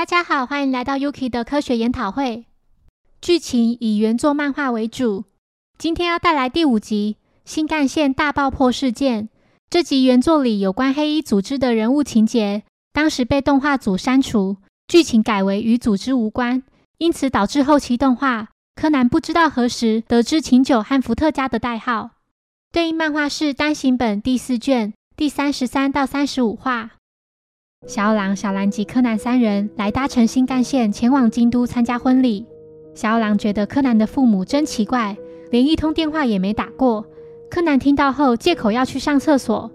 大家好，欢迎来到 Yuki 的科学研讨会。剧情以原作漫画为主。今天要带来第五集《新干线大爆破事件》。这集原作里有关黑衣组织的人物情节，当时被动画组删除，剧情改为与组织无关，因此导致后期动画柯南不知道何时得知琴酒和伏特加的代号。对应漫画是单行本第四卷第三十三到三十五话。小狼、小兰及柯南三人来搭乘新干线前往京都参加婚礼。小狼觉得柯南的父母真奇怪，连一通电话也没打过。柯南听到后，借口要去上厕所。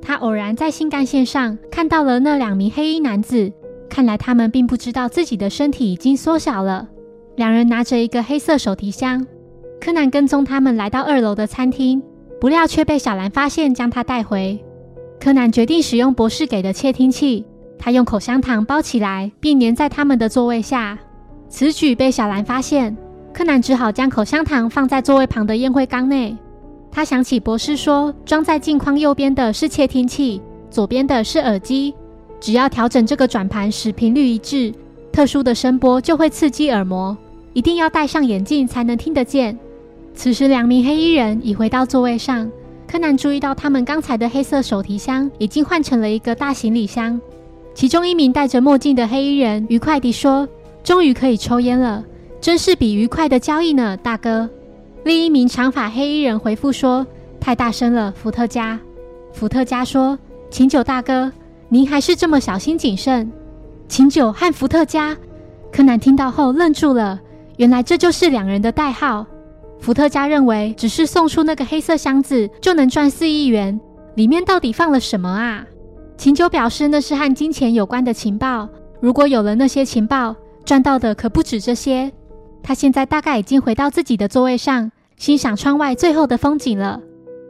他偶然在新干线上看到了那两名黑衣男子，看来他们并不知道自己的身体已经缩小了。两人拿着一个黑色手提箱，柯南跟踪他们来到二楼的餐厅，不料却被小兰发现，将他带回。柯南决定使用博士给的窃听器。他用口香糖包起来，并粘在他们的座位下。此举被小兰发现，柯南只好将口香糖放在座位旁的烟灰缸内。他想起博士说，装在镜框右边的是窃听器，左边的是耳机。只要调整这个转盘使频率一致，特殊的声波就会刺激耳膜。一定要戴上眼镜才能听得见。此时，两名黑衣人已回到座位上。柯南注意到，他们刚才的黑色手提箱已经换成了一个大行李箱。其中一名戴着墨镜的黑衣人愉快地说：“终于可以抽烟了，真是笔愉快的交易呢，大哥。”另一名长发黑衣人回复说：“太大声了，伏特加。”伏特加说：“琴酒大哥，您还是这么小心谨慎。”琴酒和伏特加，柯南听到后愣住了，原来这就是两人的代号。伏特加认为只是送出那个黑色箱子就能赚四亿元，里面到底放了什么啊？秦九表示，那是和金钱有关的情报。如果有了那些情报，赚到的可不止这些。他现在大概已经回到自己的座位上，欣赏窗外最后的风景了。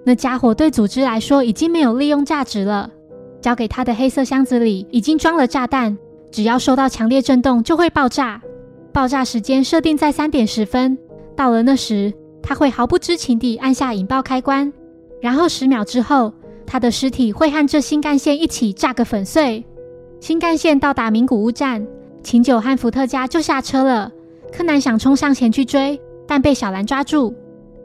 那家伙对组织来说已经没有利用价值了。交给他的黑色箱子里已经装了炸弹，只要受到强烈震动就会爆炸。爆炸时间设定在三点十分，到了那时，他会毫不知情地按下引爆开关，然后十秒之后。他的尸体会和这新干线一起炸个粉碎。新干线到达名古屋站，秦九和伏特加就下车了。柯南想冲上前去追，但被小兰抓住。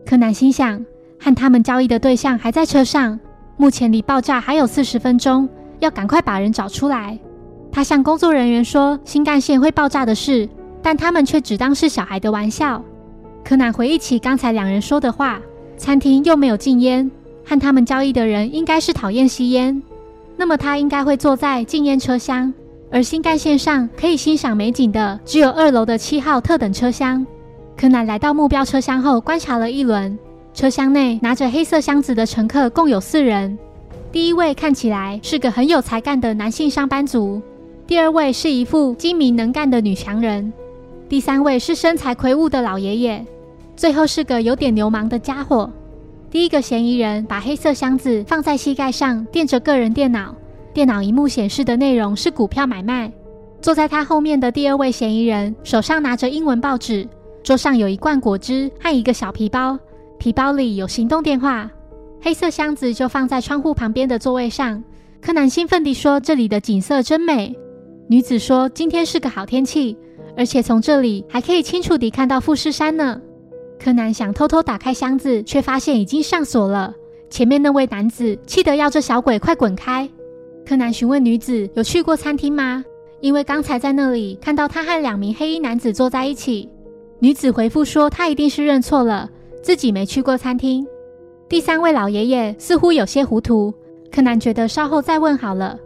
柯南心想，和他们交易的对象还在车上，目前离爆炸还有四十分钟，要赶快把人找出来。他向工作人员说新干线会爆炸的事，但他们却只当是小孩的玩笑。柯南回忆起刚才两人说的话，餐厅又没有禁烟。和他们交易的人应该是讨厌吸烟，那么他应该会坐在禁烟车厢，而新干线上可以欣赏美景的只有二楼的七号特等车厢。柯南来到目标车厢后，观察了一轮，车厢内拿着黑色箱子的乘客共有四人。第一位看起来是个很有才干的男性上班族，第二位是一副精明能干的女强人，第三位是身材魁梧的老爷爷，最后是个有点流氓的家伙。第一个嫌疑人把黑色箱子放在膝盖上，垫着个人电脑。电脑荧幕显示的内容是股票买卖。坐在他后面的第二位嫌疑人手上拿着英文报纸，桌上有一罐果汁和一个小皮包，皮包里有行动电话。黑色箱子就放在窗户旁边的座位上。柯南兴奋地说：“这里的景色真美。”女子说：“今天是个好天气，而且从这里还可以清楚地看到富士山呢。”柯南想偷偷打开箱子，却发现已经上锁了。前面那位男子气得要这小鬼快滚开。柯南询问女子有去过餐厅吗？因为刚才在那里看到他和两名黑衣男子坐在一起。女子回复说，她一定是认错了，自己没去过餐厅。第三位老爷爷似乎有些糊涂，柯南觉得稍后再问好了。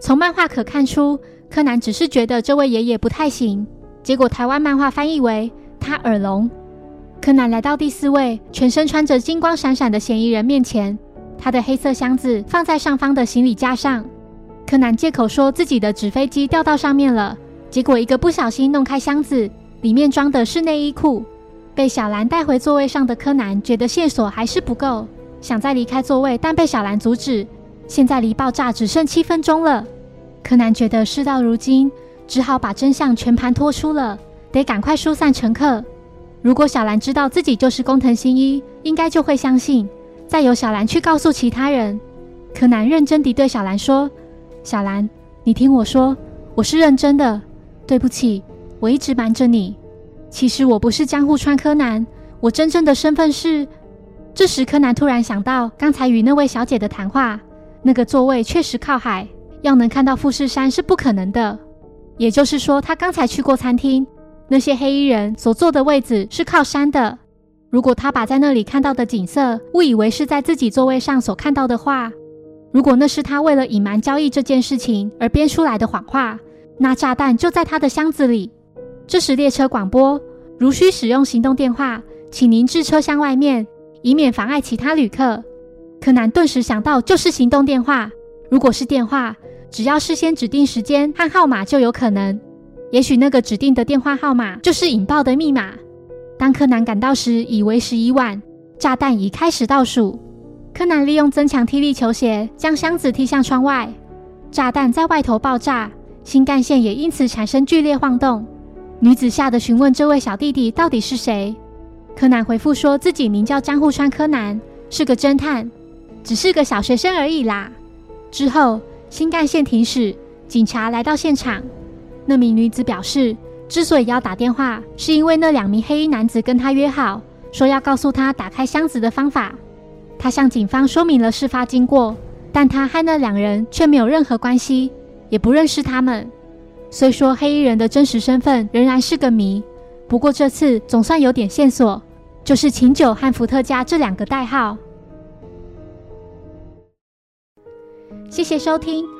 从漫画可看出，柯南只是觉得这位爷爷不太行。结果台湾漫画翻译为他耳聋。柯南来到第四位全身穿着金光闪闪的嫌疑人面前，他的黑色箱子放在上方的行李架上。柯南借口说自己的纸飞机掉到上面了，结果一个不小心弄开箱子，里面装的是内衣裤。被小兰带回座位上的柯南觉得线索还是不够，想再离开座位，但被小兰阻止。现在离爆炸只剩七分钟了，柯南觉得事到如今，只好把真相全盘托出了，得赶快疏散乘客。如果小兰知道自己就是工藤新一，应该就会相信。再由小兰去告诉其他人。柯南认真地对小兰说：“小兰，你听我说，我是认真的。对不起，我一直瞒着你。其实我不是江户川柯南，我真正的身份是……这时，柯南突然想到刚才与那位小姐的谈话，那个座位确实靠海，要能看到富士山是不可能的。也就是说，他刚才去过餐厅，那些黑衣人所坐的位子是靠山的。如果他把在那里看到的景色误以为是在自己座位上所看到的话，如果那是他为了隐瞒交易这件事情而编出来的谎话，那炸弹就在他的箱子里。这时列车广播：如需使用行动电话，请您至车厢外面，以免妨碍其他旅客。柯南顿时想到，就是行动电话。如果是电话。只要事先指定时间和号码就有可能，也许那个指定的电话号码就是引爆的密码。当柯南赶到时，已为时已晚，炸弹已开始倒数。柯南利用增强踢力球鞋将箱子踢向窗外，炸弹在外头爆炸，新干线也因此产生剧烈晃动。女子吓得询问这位小弟弟到底是谁，柯南回复说自己名叫江户川柯南，是个侦探，只是个小学生而已啦。之后。新干线停驶，警察来到现场。那名女子表示，之所以要打电话，是因为那两名黑衣男子跟她约好，说要告诉她打开箱子的方法。她向警方说明了事发经过，但她和那两人却没有任何关系，也不认识他们。虽说黑衣人的真实身份仍然是个谜，不过这次总算有点线索，就是琴酒和伏特加这两个代号。谢谢收听。